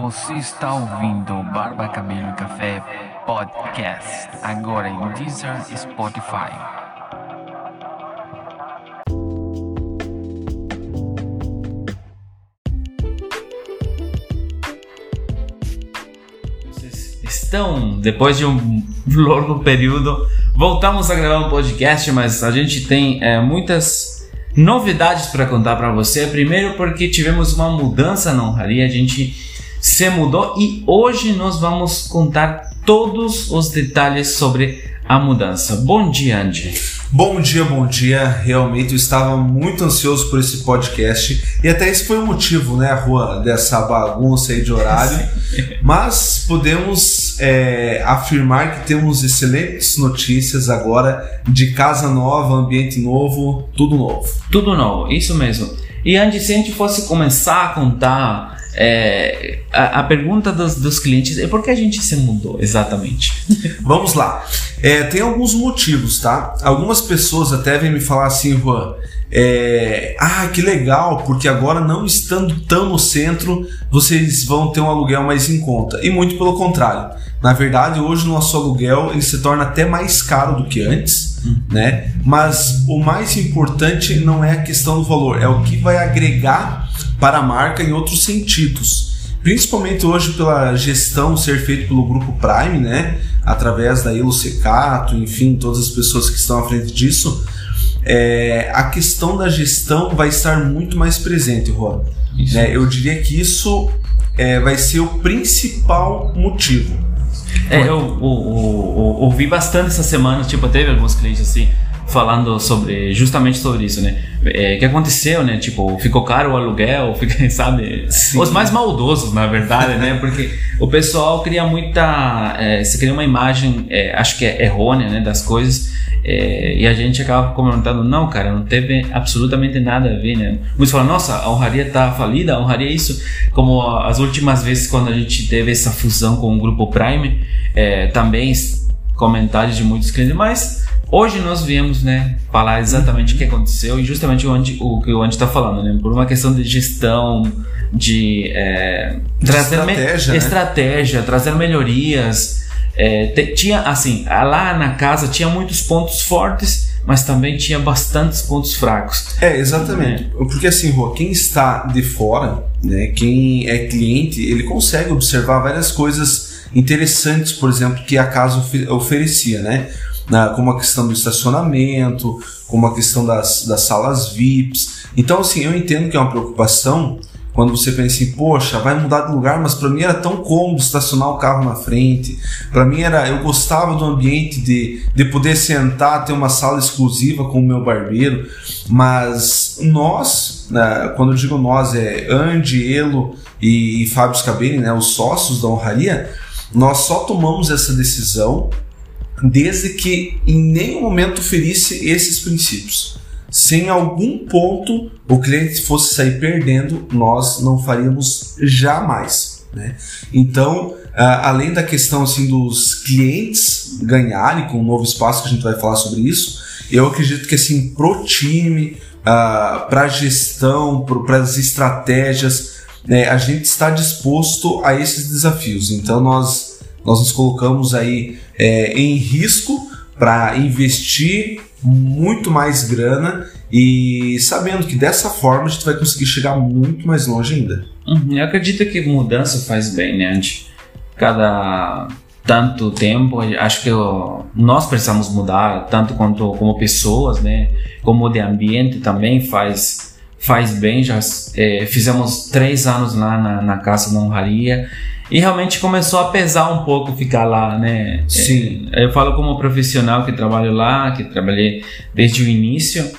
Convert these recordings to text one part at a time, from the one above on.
Você está ouvindo Barba Cabelo e Café Podcast, agora em Deezer Spotify. Vocês estão, depois de um longo período, voltamos a gravar um podcast, mas a gente tem é, muitas novidades para contar para você. Primeiro, porque tivemos uma mudança na honraria, a gente se mudou e hoje nós vamos contar todos os detalhes sobre a mudança. Bom dia, Andy. Bom dia, bom dia. Realmente eu estava muito ansioso por esse podcast e até esse foi o motivo, né, Rua, dessa bagunça aí de horário. Mas podemos é, afirmar que temos excelentes notícias agora de casa nova, ambiente novo, tudo novo. Tudo novo, isso mesmo. E Andy, se a gente fosse começar a contar é, a, a, pergunta dos, dos, clientes é por que a gente se mudou exatamente? Vamos lá. É, tem alguns motivos, tá? Algumas pessoas até vêm me falar assim, Juan. É, ah, que legal, porque agora não estando tão no centro, vocês vão ter um aluguel mais em conta. E muito pelo contrário. Na verdade, hoje o nosso aluguel ele se torna até mais caro do que antes, hum. né? Mas o mais importante não é a questão do valor, é o que vai agregar para a marca em outros sentidos. Principalmente hoje pela gestão ser feita pelo grupo Prime, né? Através da Elo Secato, enfim, todas as pessoas que estão à frente disso. É, a questão da gestão vai estar muito mais presente, Juan. Né? Eu diria que isso é, vai ser o principal motivo. É, eu, eu, eu, eu, ouvi bastante essa semana, tipo, teve alguns clientes assim, falando sobre, justamente sobre isso, né? É, que aconteceu, né? Tipo, ficou caro o aluguel, fica, sabe? Sim. Os mais maldosos, na verdade, né? Porque o pessoal cria muita. É, se cria uma imagem, é, acho que é errônea, né? Das coisas. É, e a gente acaba comentando, não, cara, não teve absolutamente nada a ver, né? Muitos falam, nossa, a honraria tá falida, a honraria é isso. Como as últimas vezes quando a gente teve essa fusão com o grupo Prime, é, também comentários de muitos clientes, mas hoje nós viemos, né, falar exatamente o que aconteceu e justamente o, Andy, o que o Andy está falando, né, por uma questão de gestão, de, é, trazer estratégia, me, né? estratégia, trazer melhorias, é, tinha assim, lá na casa tinha muitos pontos fortes, mas também tinha bastantes pontos fracos. É, exatamente. É. Porque assim, Rô, quem está de fora, né, quem é cliente, ele consegue observar várias coisas interessantes, por exemplo, que a casa oferecia, né? Na, como a questão do estacionamento, como a questão das, das salas VIPs. Então, assim, eu entendo que é uma preocupação quando você pensa assim, poxa, vai mudar de lugar, mas para mim era tão cômodo estacionar o carro na frente. Para mim era, eu gostava do ambiente de, de poder sentar, ter uma sala exclusiva com o meu barbeiro. Mas nós, né, quando eu digo nós, é Andy, Elo e, e Fábio Scabeni, né, os sócios da honraria, nós só tomamos essa decisão desde que em nenhum momento ferisse esses princípios sem algum ponto o cliente fosse sair perdendo, nós não faríamos jamais. Né? Então, além da questão assim dos clientes ganharem com o novo espaço que a gente vai falar sobre isso, eu acredito que assim pro time, para a gestão, para as estratégias, né, a gente está disposto a esses desafios. Então nós nós nos colocamos aí é, em risco para investir muito mais grana e sabendo que dessa forma a gente vai conseguir chegar muito mais longe ainda. Uhum, eu acredito que mudança faz bem, né? Cada tanto tempo, acho que nós precisamos mudar, tanto quanto como pessoas, né? Como de ambiente também faz faz bem. Já é, fizemos três anos lá na, na casa da honraria e realmente começou a pesar um pouco ficar lá, né? Sim. É, eu falo como profissional que trabalho lá, que trabalhei desde o início.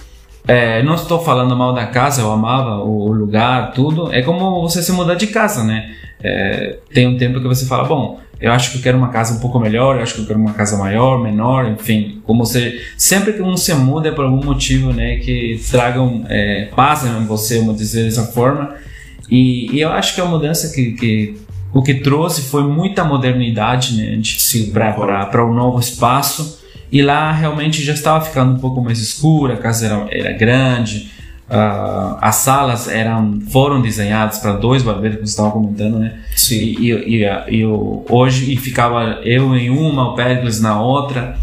É, não estou falando mal da casa, eu amava o lugar, tudo. É como você se mudar de casa, né? É, tem um tempo que você fala, bom, eu acho que eu quero uma casa um pouco melhor, eu acho que eu quero uma casa maior, menor, enfim. Como você sempre que um se muda é por algum motivo, né, que tragam é, paz em você, vamos dizer dessa forma. E, e, eu acho que é uma mudança que, que o que trouxe foi muita modernidade né, para o novo espaço. E lá realmente já estava ficando um pouco mais escura, a casa era, era grande, Uh, as salas eram foram desenhadas para dois barbeiros que você estava comentando, né? Sim. E, e, e, e eu, hoje e ficava eu em uma, o Pericles na outra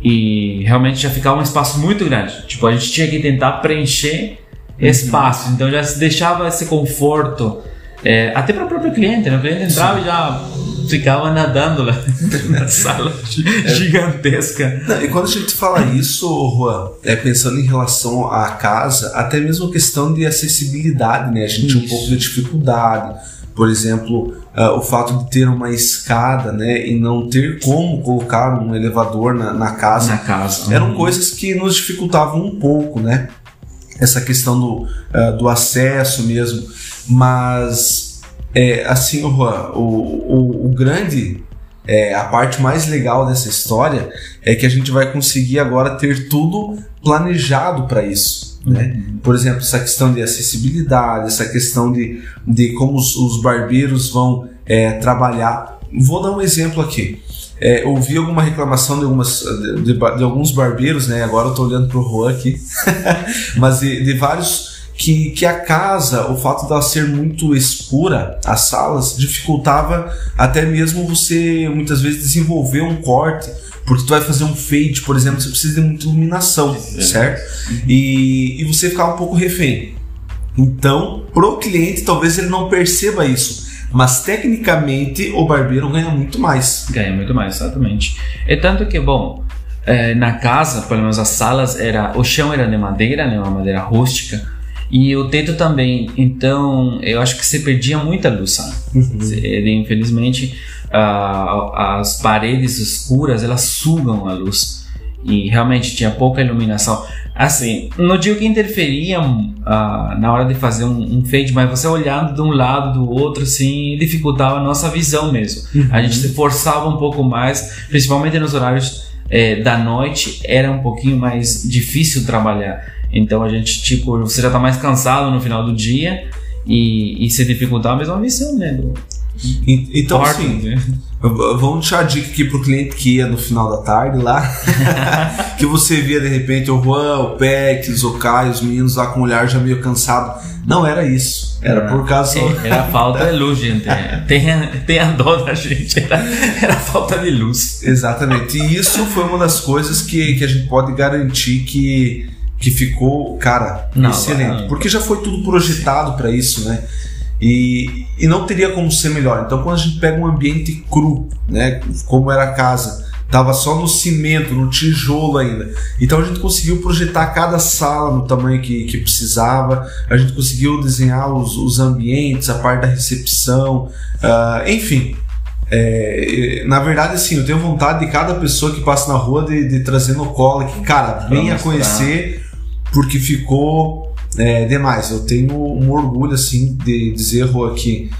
e realmente já ficava um espaço muito grande. Tipo a gente tinha que tentar preencher espaço, então já se deixava esse conforto é, até para o próprio cliente, né? O cliente entrava Sim. e já ficava nadando lá na sala é. gigantesca. Não, e quando a gente fala isso, Juan, é pensando em relação à casa, até mesmo a questão de acessibilidade, né? A gente tinha um pouco de dificuldade. Por exemplo, uh, o fato de ter uma escada, né, e não ter como colocar um elevador na, na casa, na casa. eram coisas que nos dificultavam um pouco, né? Essa questão do, uh, do acesso mesmo. Mas, é, assim, Juan, o, o, o grande é, a parte mais legal dessa história é que a gente vai conseguir agora ter tudo planejado para isso. Né? Uhum. Por exemplo, essa questão de acessibilidade, essa questão de, de como os, os barbeiros vão é, trabalhar. Vou dar um exemplo aqui. É, ouvi alguma reclamação de, algumas, de, de, de alguns barbeiros, né? agora eu estou olhando para o Juan aqui, mas de, de vários que, que a casa, o fato dela ser muito escura, as salas, dificultava até mesmo você muitas vezes desenvolver um corte, porque tu vai fazer um fade, por exemplo, você precisa de muita iluminação, certo? E, e você ficar um pouco refém. Então, pro cliente, talvez ele não perceba isso. Mas tecnicamente o barbeiro ganha muito mais. Ganha muito mais, exatamente. É tanto que, bom, é, na casa, pelo menos as salas, era o chão era de madeira, né, uma madeira rústica e o teto também. Então, eu acho que você perdia muita luz, sabe? Uhum. Ele, infelizmente, as paredes escuras, elas sugam a luz. E realmente tinha pouca iluminação. Assim, não digo que interferia uh, na hora de fazer um, um, fade, mas você olhando de um lado, do outro, assim, dificultava a nossa visão mesmo. Uhum. A gente se forçava um pouco mais, principalmente nos horários eh, da noite, era um pouquinho mais difícil trabalhar. Então a gente, tipo, você já tá mais cansado no final do dia e, e se dificultar a mesma visão, né? Do, então, Porto, assim, né? vamos deixar a dica aqui pro cliente que ia no final da tarde lá, que você via de repente o Juan, o Pex, o Caio, os meninos lá com o olhar já meio cansado. Não era isso, era por causa. É, era falta de luz, gente. Tenha, tenha dó da gente, era, era falta de luz. Exatamente, e isso foi uma das coisas que, que a gente pode garantir que que ficou, cara, não, excelente. Não. Porque já foi tudo projetado para isso, né? E, e não teria como ser melhor. Então, quando a gente pega um ambiente cru, né, como era a casa, tava só no cimento, no tijolo ainda. Então a gente conseguiu projetar cada sala no tamanho que, que precisava, a gente conseguiu desenhar os, os ambientes, a parte da recepção, uh, enfim. É, na verdade, assim, eu tenho vontade de cada pessoa que passa na rua de, de trazer no colo que, cara, venha conhecer porque ficou é, demais. Eu tenho um orgulho assim de dizer, Rua, que,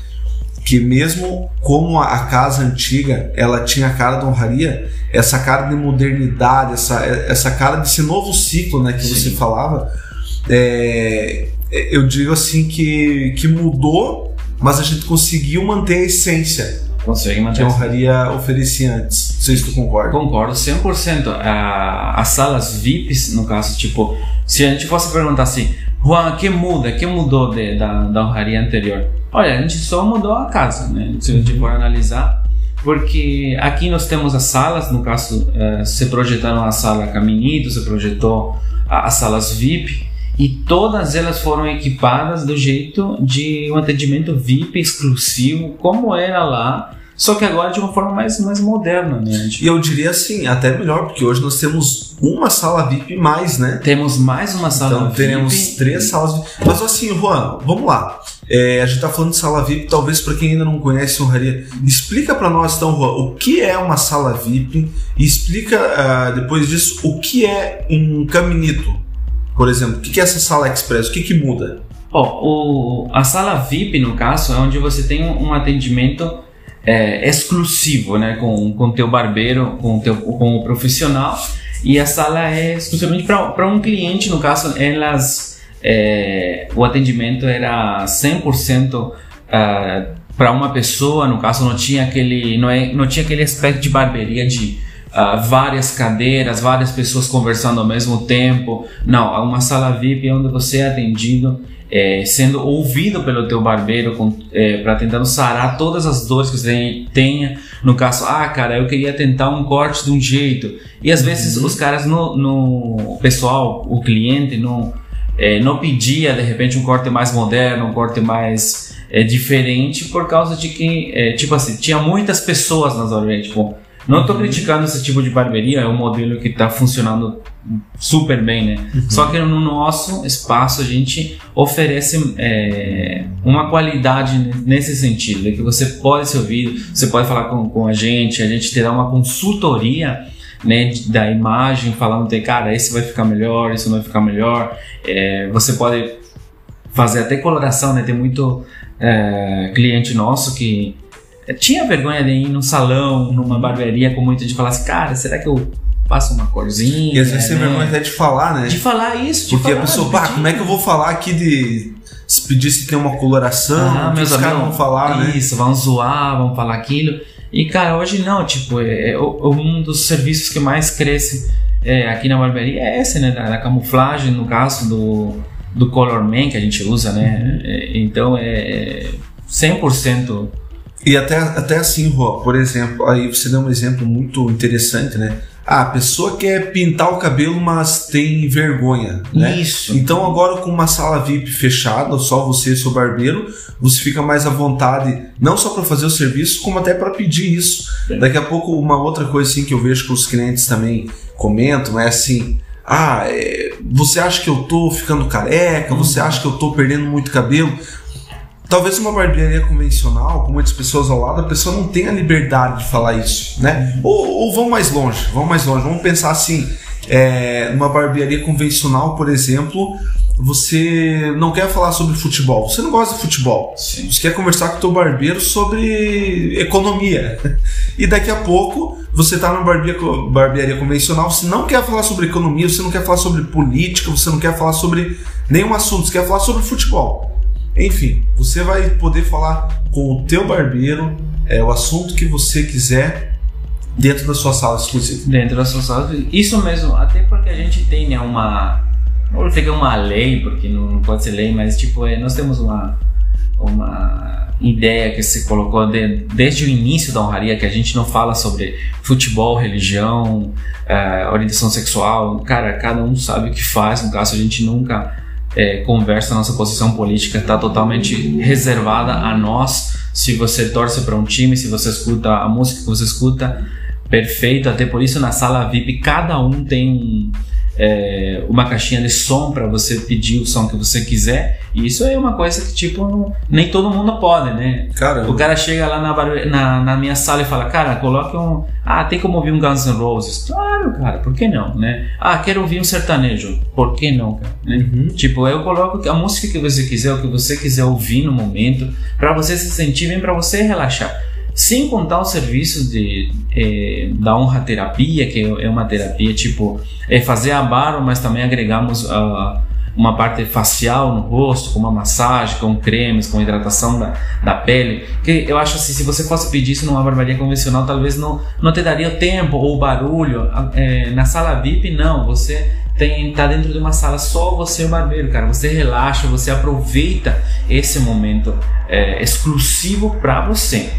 que mesmo como a, casa antiga ela tinha a cara da honraria, essa cara de modernidade, essa, essa cara desse novo ciclo né, que Sim. você falava, é, eu digo assim que, que mudou, mas a gente conseguiu manter a essência. Consegue manter. Que a honraria oferecia antes. Não sei se tu concorda. Concordo 100%. A, as salas VIPs, no caso, tipo, se a gente fosse perguntar assim, Juan, que muda? que mudou de, da, da honraria anterior? Olha, a gente só mudou a casa, né? Se a gente for analisar, porque aqui nós temos as salas, no caso, uh, se projetaram a sala Caminito, se projetou as salas VIP, e todas elas foram equipadas do jeito de um atendimento VIP exclusivo, como era lá só que agora de uma forma mais, mais moderna, né? E eu diria assim, até melhor, porque hoje nós temos uma sala VIP mais, né? Temos mais uma sala então, VIP. teremos três salas VIP. Mas assim, Juan, vamos lá. É, a gente tá falando de sala VIP, talvez para quem ainda não conhece honraria, explica para nós então, Juan, o que é uma sala VIP e explica uh, depois disso o que é um caminito, por exemplo. O que é essa sala express? O que, que muda? Oh, o, a sala VIP, no caso, é onde você tem um atendimento é, exclusivo, né, com com teu barbeiro, com teu com o profissional e a sala é exclusivamente para um cliente, no caso, elas é, o atendimento era 100% uh, para uma pessoa, no caso não tinha aquele não, é, não tinha aquele aspecto de barbearia de uh, várias cadeiras, várias pessoas conversando ao mesmo tempo. Não, é uma sala VIP onde você é atendido é, sendo ouvido pelo teu barbeiro é, para tentar sarar todas as dores que você tenha. No caso, ah, cara, eu queria tentar um corte de um jeito. E às vezes uhum. os caras, no, no pessoal, o cliente, não, é, não pedia de repente um corte mais moderno, um corte mais é, diferente, por causa de que, é, tipo assim, tinha muitas pessoas nas barbearias. Tipo, não estou criticando esse tipo de barbearia, é um modelo que está funcionando super bem, né? Uhum. Só que no nosso espaço a gente oferece é, uma qualidade nesse sentido, de que você pode ser ouvido, você pode falar com, com a gente, a gente terá uma consultoria né, da imagem, falando, cara, esse vai ficar melhor, esse não vai ficar melhor. É, você pode fazer até coloração, né? Tem muito é, cliente nosso que tinha vergonha de ir num salão, numa barbearia com muita gente falar assim, cara, será que eu faço uma corzinha? E às vezes né? tem vergonha até de falar, né? De falar isso, de Porque falar, a pessoa, pá, como é que eu vou falar aqui de se pedir se tem uma coloração, ah, meus os caras vão falar, né? Isso, vão zoar, vão falar aquilo. E cara, hoje não, tipo, é, é um dos serviços que mais cresce é, aqui na barbearia é esse, né? Da, da, camuflagem, no caso do, do Color Man que a gente usa, né? Uhum. É, então é 100% e até, até assim, Rô, por exemplo, aí você deu um exemplo muito interessante, né? Ah, a pessoa quer pintar o cabelo, mas tem vergonha, né? Isso. Então agora com uma sala VIP fechada, só você e seu barbeiro, você fica mais à vontade, não só para fazer o serviço, como até para pedir isso. Sim. Daqui a pouco uma outra coisa assim que eu vejo que os clientes também comentam é assim: ah, é, você acha que eu tô ficando careca? Você uhum. acha que eu tô perdendo muito cabelo? Talvez uma barbearia convencional, com muitas pessoas ao lado, a pessoa não tenha liberdade de falar isso, né? Ou, ou vão mais longe, vão mais longe. Vamos pensar assim, é, numa barbearia convencional, por exemplo, você não quer falar sobre futebol, você não gosta de futebol, Sim. você quer conversar com o teu barbeiro sobre economia. E daqui a pouco você está numa barbearia, barbearia convencional, você não quer falar sobre economia, você não quer falar sobre política, você não quer falar sobre nenhum assunto, você quer falar sobre futebol. Enfim, você vai poder falar com o teu barbeiro é, o assunto que você quiser dentro da sua sala exclusiva. Dentro da sua sala, isso mesmo, até porque a gente tem né, uma não vou dizer uma lei, porque não, pode ser lei, mas tipo, é, nós temos uma uma ideia que se colocou de, desde o início da honraria que a gente não fala sobre futebol, religião, uh, orientação sexual. Cara, cada um sabe o que faz. No caso, a gente nunca é, conversa, nossa posição política está totalmente reservada a nós. Se você torce para um time, se você escuta a música que você escuta, perfeito. Até por isso na sala VIP cada um tem um é, uma caixinha de som para você pedir o som que você quiser. E isso é uma coisa que, tipo, nem todo mundo pode, né? Caramba. O cara chega lá na, na, na, minha sala e fala, cara, coloque um. Ah, tem como ouvir um Guns N' Roses? Claro, cara, por que não, né? Ah, quero ouvir um sertanejo. Por que não, cara? Né? Uhum. Tipo, eu coloco a música que você quiser, o que você quiser ouvir no momento, para você se sentir bem, para você relaxar. Sem contar o serviço de, é, da honra terapia, que é uma terapia tipo é fazer a barba, mas também agregamos uh, uma parte facial no rosto, com uma massagem, com cremes, com hidratação da, da pele. Que eu acho assim, se você fosse pedir isso numa barbearia convencional, talvez não, não te daria o tempo ou o barulho. É, na sala VIP, não. Você tem tá dentro de uma sala só você e o barbeiro, cara. Você relaxa, você aproveita esse momento é, exclusivo para você.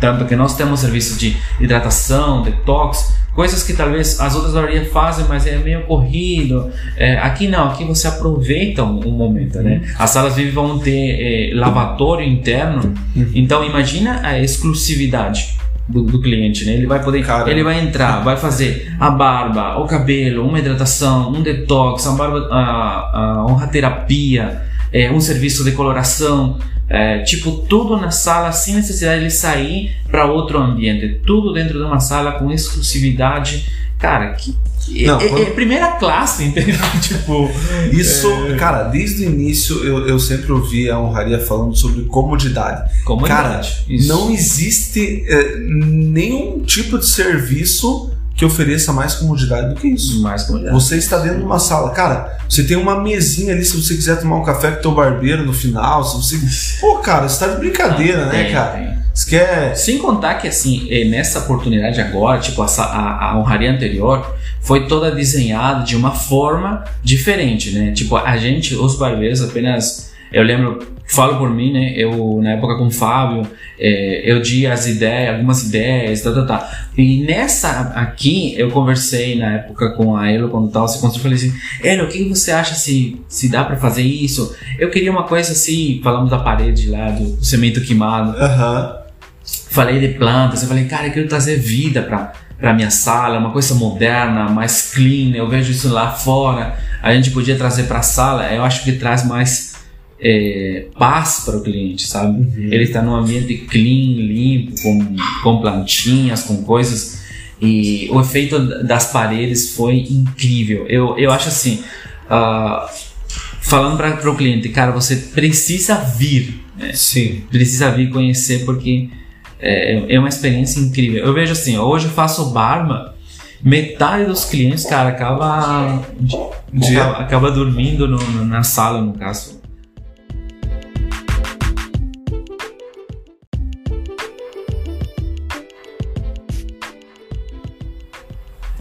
Tanto que nós temos serviços de hidratação, detox, coisas que talvez as outras barbearias fazem, mas é meio corrido. É, aqui não, aqui você aproveita um, um momento, né? Uhum. As salas VIP vão ter é, lavatório interno, uhum. então imagina a exclusividade. Do, do, cliente, né? Ele vai poder, Caramba. ele vai entrar, vai fazer a barba, o cabelo, uma hidratação, um detox, a barba, a, a honra terapia, é, um serviço de coloração, é, tipo, tudo na sala sem necessidade de sair para outro ambiente. Tudo dentro de uma sala com exclusividade. Cara, que. Não, é, é, é primeira classe, entendeu? tipo. Isso, é... cara, desde o início eu, eu sempre ouvi a honraria falando sobre comodidade. Comodidade. Cara, isso. não existe é, nenhum tipo de serviço que ofereça mais comodidade do que isso. Mais comodidade. Você está dentro de uma sala. Cara, você tem uma mesinha ali se você quiser tomar um café com o teu barbeiro no final. Se você. Pô, cara, você tá de brincadeira, ah, né, cara? Tem. Você quer. Sem contar que, assim, eh, nessa oportunidade agora, tipo, a, a honraria anterior foi toda desenhada de uma forma diferente, né? Tipo, a gente, os barbeiros, apenas. Eu lembro, falo por mim, né? Eu, na época com o Fábio, eh, eu di as ideias, algumas ideias, tá, tá, tá. E nessa aqui, eu conversei na época com a Elo, quando tava se construindo, falei assim: Elo, o que você acha se, se dá pra fazer isso? Eu queria uma coisa assim, falamos da parede lá, do cimento queimado Aham. falei de plantas, eu falei, cara, eu quero trazer vida pra, pra minha sala, uma coisa moderna, mais clean, eu vejo isso lá fora, a gente podia trazer pra sala, eu acho que traz mais é, paz para o cliente, sabe? Ele está num ambiente clean, limpo, com, com plantinhas, com coisas, e o efeito das paredes foi incrível. Eu, eu acho assim, ah, falando para o cliente, cara, você precisa vir, né? Sim. precisa vir conhecer porque é, é uma experiência incrível. Eu vejo assim, hoje eu faço barba, metade dos clientes, cara, acaba, Dia. acaba, acaba dormindo no- na sala, no caso.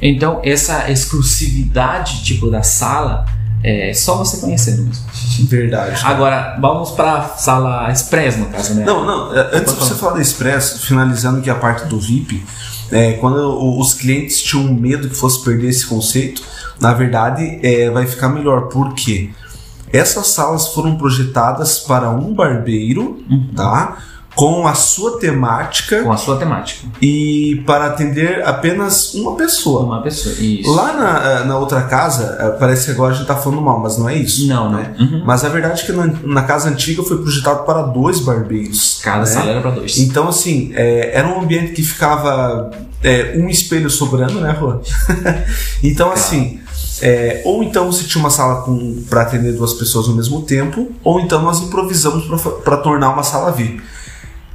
Então, essa exclusividade tipo da sala é só você conhecendo mesmo. Verdade. Agora, vamos para sala express, no caso, né? Não, não, é, antes de você falar da Expresso, finalizando aqui a parte do VIP, é, quando os clientes tinham medo que fosse perder esse conceito, na verdade é, vai ficar melhor, porque essas salas foram projetadas para um barbeiro, tá? Com a sua temática Com a sua temática. e para atender apenas uma pessoa. Uma pessoa. Isso. Lá na, eh, na outra casa, eh, parece que agora a gente tá falando mal, mas não é isso. Não, não. né? Uhum. Mas a verdade é que na, na casa antiga foi projetado para dois barbeiros. Cada né? sala era para dois. Então, assim, é, era um ambiente que ficava é, um espelho sobrando, né, Rô? então, assim, é, ou então você tinha uma sala para atender duas pessoas ao mesmo tempo, ou então nós improvisamos para tornar uma sala VIP.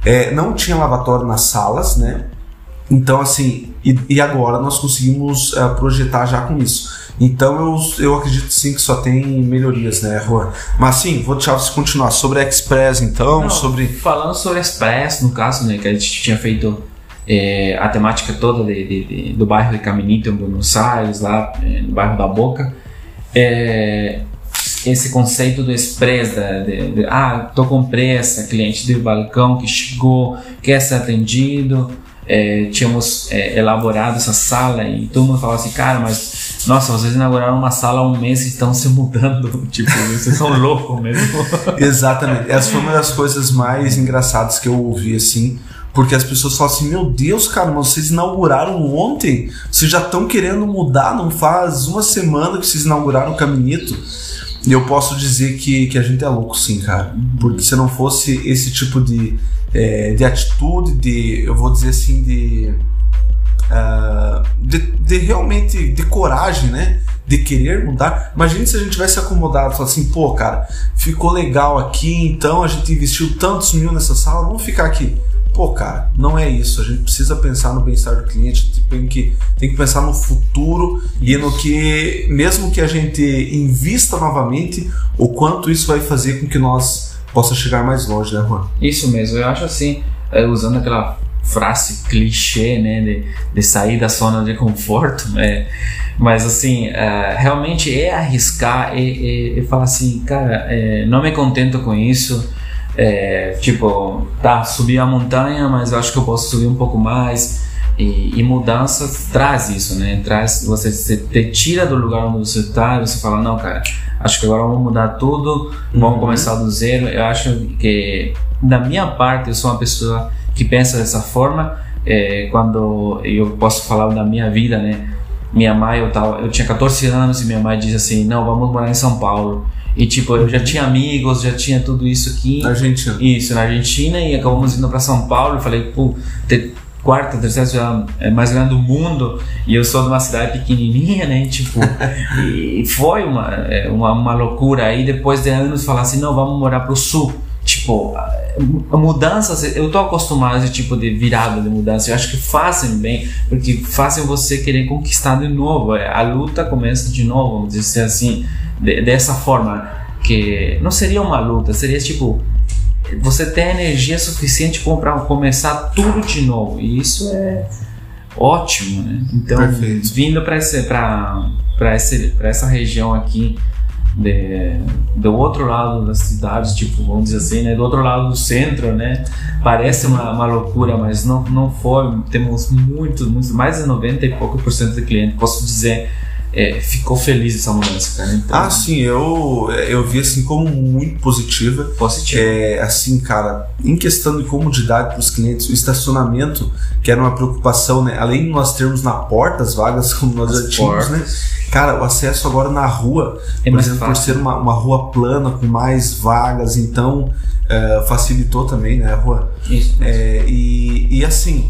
É, não tinha lavatório nas salas, né? Então, assim, e, e agora nós conseguimos é, projetar já com isso. Então, eu, eu acredito sim que só tem melhorias, né, Juan? Mas sim, vou deixar você continuar. Sobre a Express, então, Não, sobre. Falando sobre Express, no caso, né, que a gente tinha feito é, a temática toda de, de- de- do bairro de Caminito, em Buenos Aires, lá é, no bairro da Boca, é, esse conceito do Express, da, de, de, ah, tô com pressa, cliente de balcão que chegou, quer ser atendido, é, tínhamos é, elaborado essa sala e todo mundo falava assim, cara, mas nossa, vocês inauguraram uma sala há um mês e estão se mudando, tipo, vocês são loucos mesmo. Exatamente. Essa foi uma das coisas mais engraçadas que eu ouvi, assim. Porque as pessoas falam assim: Meu Deus, cara, mas vocês inauguraram ontem? Vocês já estão querendo mudar? Não faz uma semana que vocês inauguraram o Caminito? E eu posso dizer que, que a gente é louco, sim, cara. Porque se não fosse esse tipo de, é, de atitude, de, eu vou dizer assim, de, ah, de, de realmente, de coragem, né? De querer mudar. Imagina se a gente tivesse acomodado, falar assim, pô, cara, ficou legal aqui, então a gente investiu tantos mil nessa sala, vamos ficar aqui. Pô, cara, não é isso. A gente precisa pensar no bem-estar do cliente, tem que, tem que pensar no futuro e no que, mesmo que a gente invista novamente, o quanto isso vai fazer com que nós possa chegar mais longe, né, Juan? Isso mesmo, eu acho assim, é, usando aquela frase clichê, né, de, de sair da zona de conforto, é, mas assim, é, realmente é arriscar e, e, e falar assim, cara, é, não me contento com isso, é, tipo, tá, subi a montanha, mas eu acho que eu posso subir um pouco mais. E, e mudanças traz isso, né? Traz você, você te tira do lugar onde você está e você fala, não, cara, acho que agora vamos mudar tudo, vamos começar do zero. Eu acho que, da minha parte, eu sou uma pessoa que pensa dessa forma. É, quando eu posso falar da minha vida, né? Minha mãe, eu, tava, eu tinha 14 anos e minha mãe disse assim: não, vamos morar em São Paulo. E tipo, eu já tinha amigos, já tinha tudo isso aqui. Na Argentina. Isso, na Argentina e acabamos indo para São Paulo. Eu falei, pô, ter quarta, terceira cidade é mais grande do mundo e eu sou de uma cidade pequenininha, né? Tipo, e foi uma, é, uma, uma loucura. Aí depois de anos falar assim, não, vamos morar pro sul. Tipo, mudanças, eu tô acostumado a esse tipo de virada de mudança. Eu acho que fazem bem, porque fazem você querer conquistar de novo. É, A luta começa de novo, vamos dizer assim, de- dessa forma. Que não seria uma luta, seria tipo você tem energia suficiente para começar tudo de novo. E isso é ótimo, né? Então, Perfeito. vindo para essa região aqui, de, do outro lado da cidade, tipo, vamos dizer assim, né, do outro lado do centro, né, parece uma, uma loucura, mas não, não foi, temos muitos, muitos, mais de 90 e pouco por cento de clientes, posso dizer, é, ficou feliz essa mudança, cara. Então, Ah, sim, eu, eu vi assim como muito positiva. positivo. É, assim, cara, em questão de comodidade para os clientes, o estacionamento, que era uma preocupação, né? Além de nós termos na porta as vagas, como nós As já tínhamos, né? Cara, o acesso agora na rua, É por exemplo, fácil. por ser uma, uma rua plana com mais vagas, então é, facilitou também, né, a rua. Isso. É, e, e assim,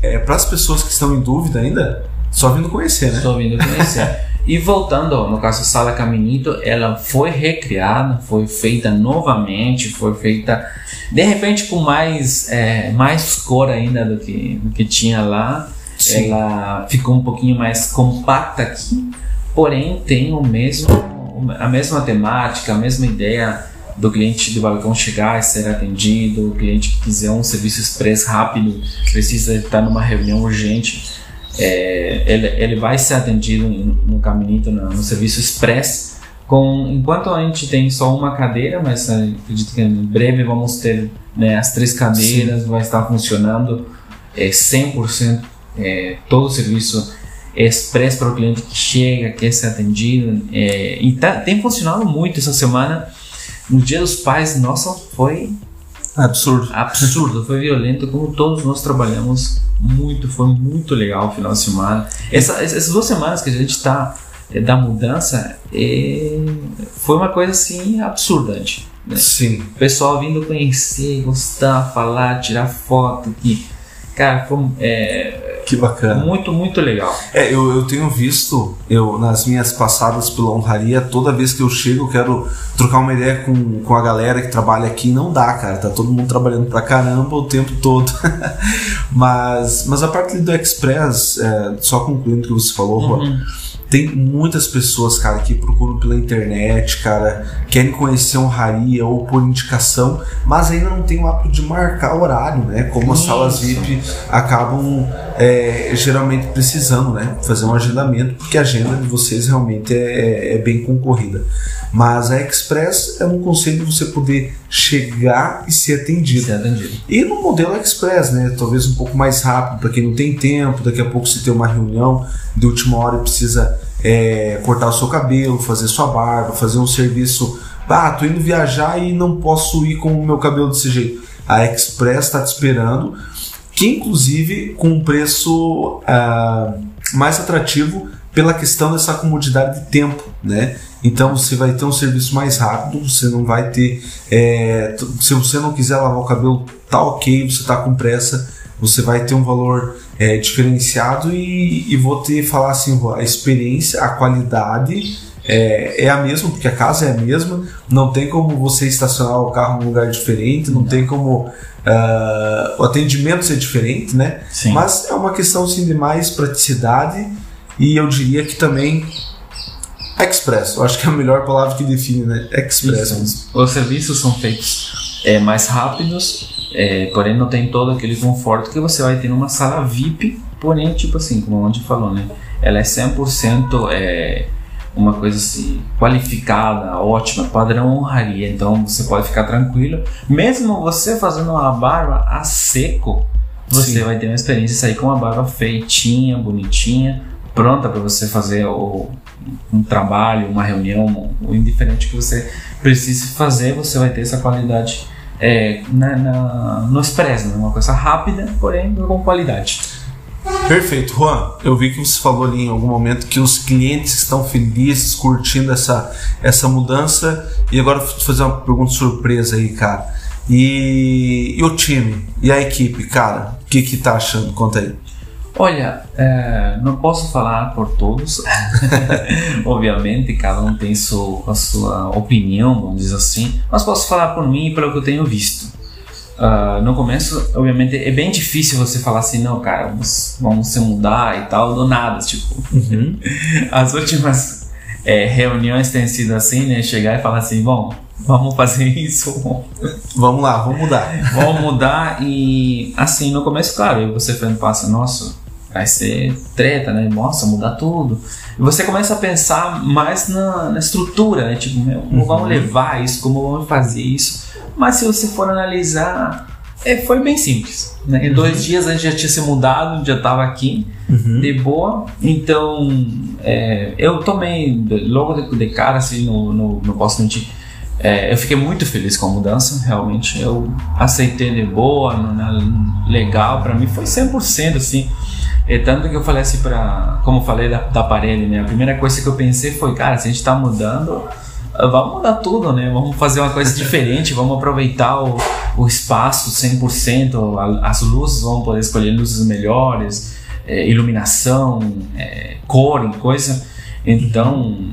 é, para as pessoas que estão em dúvida ainda, só vindo conhecer, né? Estou vindo conhecer. e voltando, no caso, Sala Caminito, ela foi recriada, foi feita novamente, foi feita de repente com mais, é, mais cor ainda do que, do que tinha lá. Sim. Ela ficou um pouquinho mais compacta aqui, porém tem o mesmo, a mesma temática, a mesma ideia do cliente de balcão chegar e ser atendido, o cliente que quiser um serviço express rápido, precisa estar numa reunião urgente, é, ele, ele vai ser atendido no, caminito, no, no serviço express. Com, enquanto a gente tem só uma cadeira, mas eh, acredito que em breve vamos ter né, as três cadeiras, vai estar funcionando é, 100% é, todo o serviço express para o cliente que chega, quer ser atendido. É, e tá, tem funcionado muito essa semana. No Dia dos Pais, nossa, foi Absurdo. absurdo, foi violento, como todos nós trabalhamos muito, foi muito legal o final de semana. Essa, essas duas semanas que a gente está da mudança, é, foi uma coisa assim absurdante. Né? Sim. O pessoal vindo conhecer, gostar, falar, tirar foto, que, cara, foi é, Que bacana. muito, muito legal. É, eu, eu tenho visto, eu nas minhas passadas pela honraria, toda vez que eu chego, eu quero trocar uma ideia com, com a galera que trabalha aqui. Não dá, cara. Tá todo mundo trabalhando pra caramba o tempo todo. mas, mas a parte do Express, é, só concluindo o que você falou, Juan, tem muitas pessoas, cara, que procuram pela internet, cara, querem conhecer honraria ou por indicação, mas ainda não tem o hábito de marcar horário, né? Como as Isso. salas VIP acabam é, geralmente precisando, né? Fazer um agendamento, porque a agenda de vocês realmente é, é bem concorrida. Mas a Express é um conselho de você poder chegar e ser atendido. Ser atendido. E no modelo Express, né? Talvez um pouco mais rápido para quem não tem tempo. Daqui a pouco você tem uma reunião de última hora e precisa é, cortar o seu cabelo, fazer sua barba, fazer um serviço. Ah, tô indo viajar e não posso ir com o meu cabelo desse jeito. A Express está te esperando, que inclusive com um preço ah, mais atrativo pela questão dessa comodidade de tempo, né? Então você vai ter um serviço mais rápido, você não vai ter. é, se você não quiser lavar o cabelo, tá ok, você tá com pressa, você vai ter um valor é, diferenciado e, e vou te falar assim, a experiência, a qualidade é, é a mesma, porque a casa é a mesma, não tem como você estacionar o carro num lugar diferente, não, tem como ah, o atendimento ser diferente, né? Sim. Mas é uma questão assim, de mais praticidade e eu diria que também express. Eu acho que é a melhor palavra que define, né? Express. Os serviços são feitos é, mais rápidos, é, porém não tem todo aquele conforto que você vai ter numa sala VIP, porém, tipo assim, como a gente falou, né? Ela é 100% é, uma coisa assim, qualificada, ótima, padrão honraria, então você pode ficar tranquilo. Mesmo você fazendo uma barba a seco, você Sim. vai ter uma experiência sair com uma barba feitinha, bonitinha, pronta para você fazer o, um trabalho, uma reunião, o indiferente que você precise fazer, você vai ter essa qualidade é, na, na- no express, né? uma coisa rápida, porém com qualidade. Perfeito, Juan. Eu vi que você falou ali em algum momento que os clientes estão felizes, curtindo essa, essa mudança. E agora vou fazer uma pergunta surpresa aí, cara. E, e o time? E a equipe, cara? O que que tá achando? Conta aí. Olha, é, não posso falar por todos, obviamente, cada um tem su- a sua opinião, vamos dizer assim, mas posso falar por mim e pelo que eu tenho visto. Ah, no começo, obviamente, é bem difícil você falar assim, não, cara, vamos, vamos se mudar e tal, do nada, tipo, as últimas é, reuniões têm sido assim, né? Chegar e falar assim, bom, vamos fazer isso. Vamos lá, vamos mudar. vamos mudar e assim, no começo, claro, você passa, nossa, vai ser treta, né? Nossa, mudar tudo. E você começa a pensar mais na, na estrutura, né? Tipo, meu, como uhum. vamos levar isso, como vamos fazer isso. Mas se você for analisar, é, foi bem simples. Né? Em uhum. dois dias a gente já tinha se mudado, já estava aqui, uhum. de boa. Então, é, eu tomei logo de, de, cara, assim, no, no, no posto é, eu fiquei muito feliz com a mudança, realmente. Eu aceitei de boa, legal, para mim foi 100% assim. É tanto que eu falei assim para, como falei da, da parede, né? A primeira coisa que eu pensei foi, cara, se a gente está mudando, vamos mudar tudo, né? Vamos fazer uma coisa diferente, vamos aproveitar o, o espaço 100%, as luzes, vamos poder escolher luzes melhores, é, iluminação, é, cor e coisa. Então,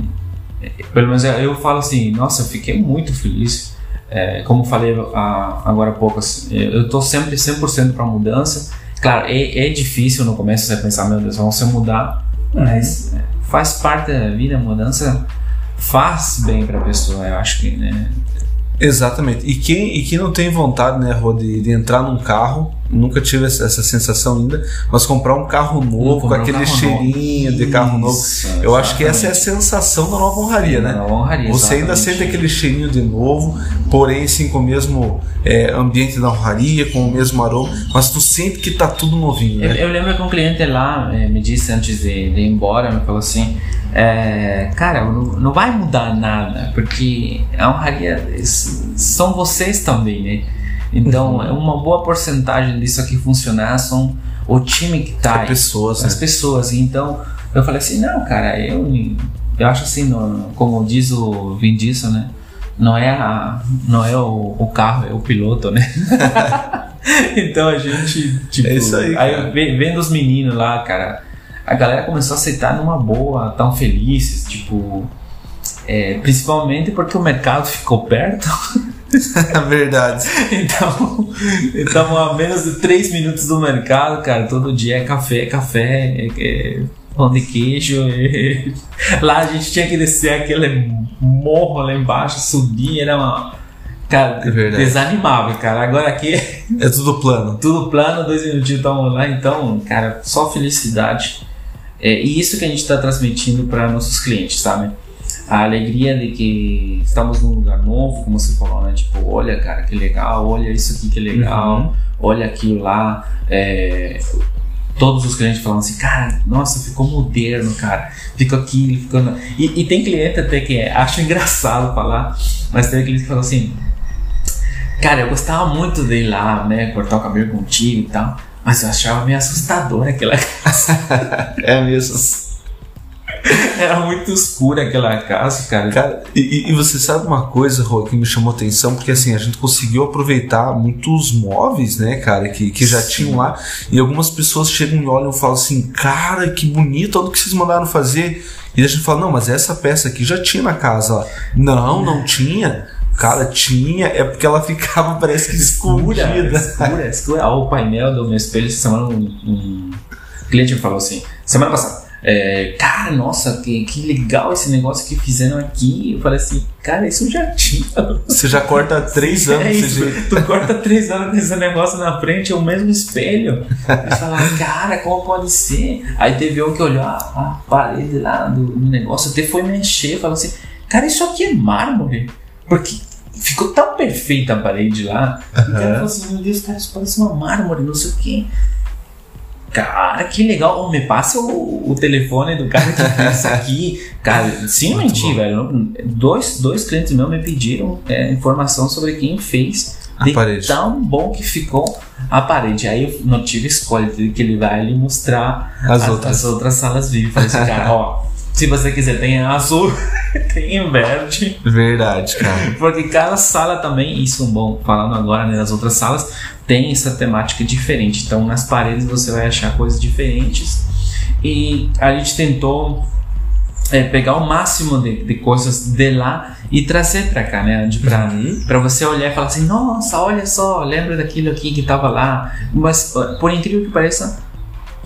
é, pelo menos eu falo assim, nossa, fiquei muito feliz. É, como falei a, agora há pouco, assim, eu estou sempre 100% para mudança Claro, é, é difícil no começo você pensar, meu Deus, vamos se mudar, mas é, faz parte da vida, a mudança faz bem para a pessoa, eu acho que, né? Exatamente. E quem, e quem não tem vontade, né, Rô, de, de entrar num carro, nunca tive essa, essa, sensação ainda, mas comprar um carro novo, com aquele um cheirinho novo. de carro novo. Isso, eu exatamente. acho que essa é a sensação da nova honraria, né? Nova honraria, Você ainda sente aquele cheirinho de novo, porém sim com o mesmo é, ambiente da honraria, com o mesmo aroma, mas tu sente que tá tudo novinho, né? Eu, eu lembro que um cliente lá é, me disse antes de, de ir embora, me falou assim, é, cara, não, não, vai mudar nada, porque a honraria são vocês também, né? Então, uhum. é uma boa porcentagem disso aqui funcionar são o time que tá as pessoas, as né? pessoas. Então, eu falei assim, não, cara, eu, eu acho assim, como diz o Vin Diesel, né? Não é, a, não é o, o carro, é o piloto, né? então a gente, tipo, é isso aí, aí vendo os meninos lá, cara, a galera começou a aceitar numa boa, tão felizes, tipo, é, principalmente porque o mercado ficou perto. Verdade. Então, estamos a menos de 3 minutos do mercado, cara. Todo dia é café, café, é, é pão de queijo. É... Lá a gente tinha que descer aquele morro lá embaixo, subir, era uma. Cara, é desanimável, cara. Agora aqui. É tudo plano. Tudo plano, dois minutinhos estamos lá. Então, cara, só felicidade. É, e isso que a gente está transmitindo para nossos clientes, sabe? A alegria de que estamos num lugar novo, como você falou, né? Tipo, olha, cara, que legal, olha isso aqui que legal, uhum. olha aquilo lá. É, todos os clientes falando assim, cara, nossa, ficou moderno, cara, ficou aqui, ficou. E, e, tem cliente até que é, acho engraçado falar, mas tem cliente que fala assim, cara, eu gostava muito de ir lá, né, cortar o cabelo contigo e tal. Mas eu achava meio assustador aquela casa. é mesmo. Era muito escura aquela casa, cara. cara e, e, você sabe uma coisa, Rô, que me chamou atenção? Porque assim, a gente conseguiu aproveitar muitos móveis, né, cara, que, que já Sim. tinham lá. E algumas pessoas chegam e olham e falam assim: Cara, que bonito, olha o que vocês mandaram fazer. E a gente fala: Não, mas essa peça aqui já tinha na casa. Não, não tinha. Cara, tinha, é porque ela ficava, parece que escura. Escura, escura. o painel do meu espelho, essa semana um, um cliente me falou assim, semana passada, é, cara, nossa, que, que legal esse negócio que fizeram aqui. Eu falei assim, cara, isso já tinha. Você já corta três anos. É isso, tu corta três anos desse negócio na frente, é o mesmo espelho. Eles falaram, cara, como pode ser? Aí teve um que olhou a, a parede lá do, do negócio, até foi mexer, falou assim, cara, isso aqui é mármore. Porque ficou tão perfeita a parede lá. Uhum. E o cara falou assim: Meu Deus, cara, isso parece uma mármore, não sei o quê. Cara, que legal. Oh, me passa o, o, telefone do cara que fez isso aqui. Cara, sem mentir, velho. Dois, dois clientes meus me pediram é, informação sobre quem fez. A de parede. tão bom que ficou a parede. Aí eu não tive escolha, tive que ele vai ali mostrar as, as, outras. as outras salas vivas. Falei assim, cara, ó, se você quiser, tem azul, tem em verde. Verdade, cara. Porque cada sala também, isso é bom, falando agora né, das outras salas, tem essa temática diferente. Então nas paredes você vai achar coisas diferentes. E a gente tentou é, pegar o máximo de, de, coisas de lá e trazer para cá, né? Para uhum. você olhar e falar assim: nossa, olha só, lembra daquilo aqui que estava lá. Mas por incrível que pareça,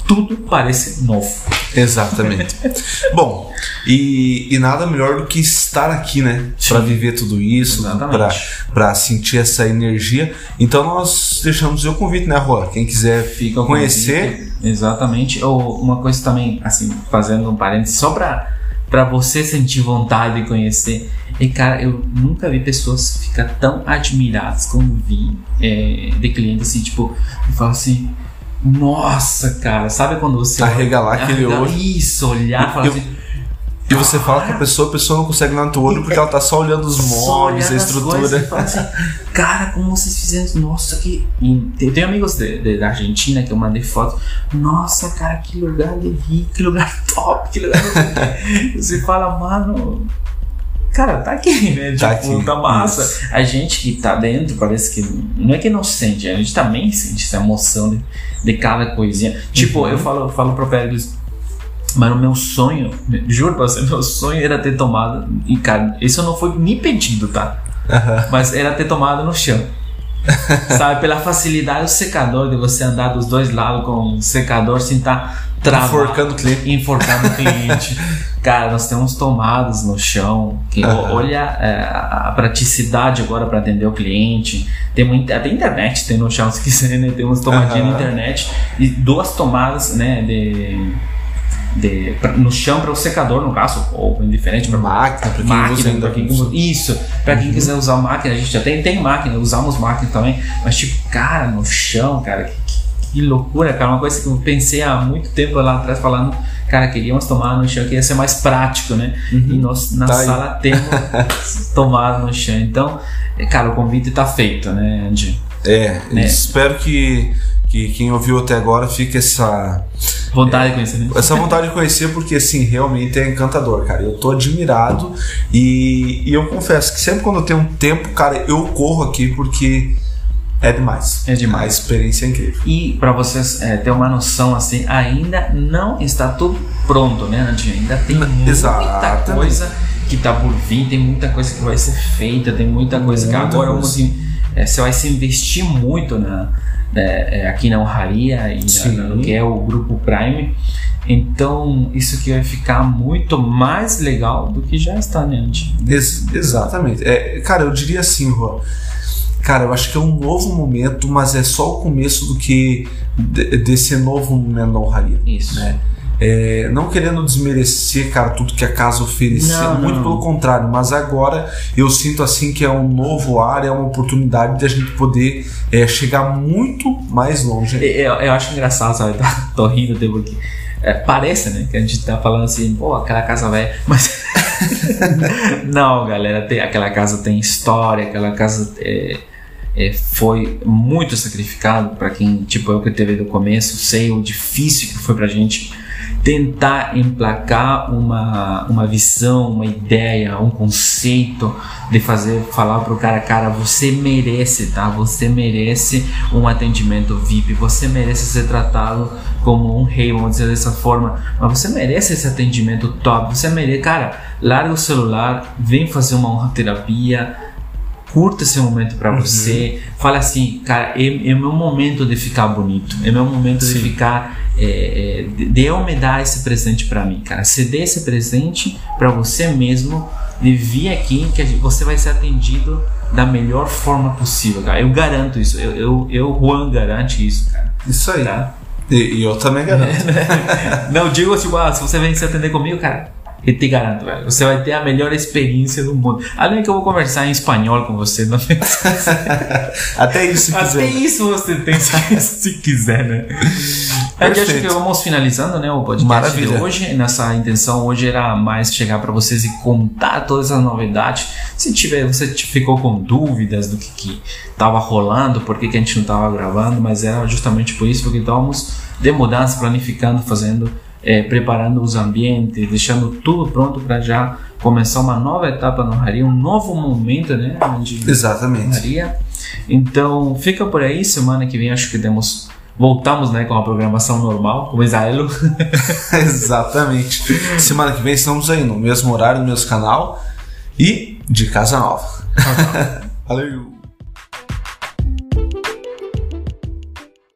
tudo parece novo. Exatamente. Bom, e, e nada melhor do que estar aqui, né? Para viver tudo isso, para sentir essa energia. Então nós deixamos o convite, né, Rua? Quem quiser Fica conhecer. Exatamente. Ou uma coisa também, assim, fazendo um parênteses, só para para você sentir vontade de conhecer. E cara, eu nunca vi pessoas ficar tão admiradas como vi é, de cliente assim, tipo, eu falo assim, nossa, cara, sabe quando você arregalar aquele olho? Isso, olhar, falar assim. E você fala com a pessoa, a pessoa não consegue olhar no teu olho porque ela tá só olhando os móveis, a estrutura. Assim, cara, como vocês fizeram? Nossa, que. Eu tenho amigos de, de, da Argentina que eu mandei foto. Nossa, cara, que lugar de rico, que lugar top, que lugar. você fala, mano, cara, tá aqui, né? Tá tipo, aqui. tá massa. Isso. A gente que tá dentro parece que. Não é que não sente, a gente também sente essa emoção de, de cada coisinha. Tipo, uhum. eu falo, eu falo pro Pérez, mas o meu sonho, juro pra você, meu sonho era ter tomado. E, cara, isso não foi nem pedido, tá? Uhum. Mas era ter tomado no chão. Sabe, pela facilidade do secador, de você andar dos dois lados com o secador sem estar tá travado. Enforcando o cliente. Enforcando o cliente. Cara, nós temos tomadas no chão. Que uhum. Olha é, a praticidade agora para atender o cliente. Tem muita, até internet tem no chão se quiser, né? Tem umas tomadinhas uhum. na internet e duas tomadas, né? De, de, pra, no chão para o secador, no caso, ou indiferente para máquina, para quem máquina, usa ainda quem usa, isso, para quem uhum. quiser usar máquina, a gente já tem, máquina, usamos máquina também, mas tipo, cara, no chão, cara, que, que loucura, cara, uma coisa que eu pensei há muito tempo lá atrás falando cara, queríamos tomar no chão, queria ser mais prático, né? Uhum. E nós na tá sala aí. temos tomado no chão. Então, é, cara, o convite está feito, né, Andy? É, né? espero que, que quem ouviu até agora fique essa vontade de conhecer, né? Essa vontade de conhecer, porque assim, realmente é encantador, cara. Eu tô admirado e, e eu confesso que sempre quando eu tenho um tempo, cara, eu corro aqui porque é demais. É demais. A experiência é incrível. E para vocês é, ter uma noção assim, ainda não está tudo pronto, né, Nandinho? Ainda tem muita Exatamente. coisa que está por vir, tem muita coisa que vai ser feita, tem muita coisa muita que agora coisa. Vamos, é, você vai se investir muito na, né, é, aqui na honraria e na, no que é o grupo Prime. Então, isso aqui vai ficar muito mais legal do que já está, né, Ex exatamente. É, cara, eu diria assim, Rô cara, eu acho que é um novo momento, mas é só o começo do que desse novo momento da honraria. Isso. Né? É, não querendo desmerecer, cara, tudo que a casa oferecia, não, muito não. pelo contrário, mas agora eu sinto assim que é um novo ar, é uma oportunidade de a gente poder é, chegar muito mais longe. Eu, eu acho engraçado, sabe? Tô rindo até porque é, parece, né? Que a gente tá falando assim, pô, aquela casa velha, mas. não, galera, tem, aquela casa tem história, aquela casa. É, é, foi muito sacrificado para quem, tipo eu que teve do começo, sei o difícil que foi pra gente tentar emplacar uma, uma visão, uma ideia, um conceito de fazer falar pro cara, cara, você merece, tá? Você merece um atendimento VIP, você merece ser tratado como um rei, vamos dizer dessa forma, mas você merece esse atendimento top, você merece, cara, larga o celular, vem fazer uma terapia curta esse momento para uhum. você. Fala assim, cara, é, é meu momento de ficar bonito. É meu momento Sim. de ficar. É, é, de eu me dar esse presente para mim, cara. Você dê esse presente para você mesmo. De vir aqui que você vai ser atendido da melhor forma possível, cara. Eu garanto isso. Eu, eu, eu Juan, garante isso, cara. Isso aí. Tá? E, e eu também garanto. Não digo tipo, ah, se você vem se atender comigo, cara e te garanto, velho, você vai ter a melhor experiência do mundo. Além que eu vou conversar em espanhol com você não Até isso, Até isso você tem, se, se quiser, né? Perfeito. acho que vamos finalizando, né, o podcast Maravilha. de hoje. Nossa intenção hoje era mais chegar para vocês e contar todas as novidades. Se tiver, você ficou com dúvidas do que, que tava rolando, por que, que a gente não tava gravando, mas era justamente por isso, porque estávamos de mudança, planificando, fazendo é, preparando os ambientes, deixando tudo pronto para já começar uma nova etapa na Haria, um novo momento, né? Exatamente. Haria. Então, fica por aí. Semana que vem acho que temos voltamos né, com a programação normal, como Israel. Exatamente. Semana que vem estamos aí no mesmo horário, no mesmo canal e de casa nova. Valeu.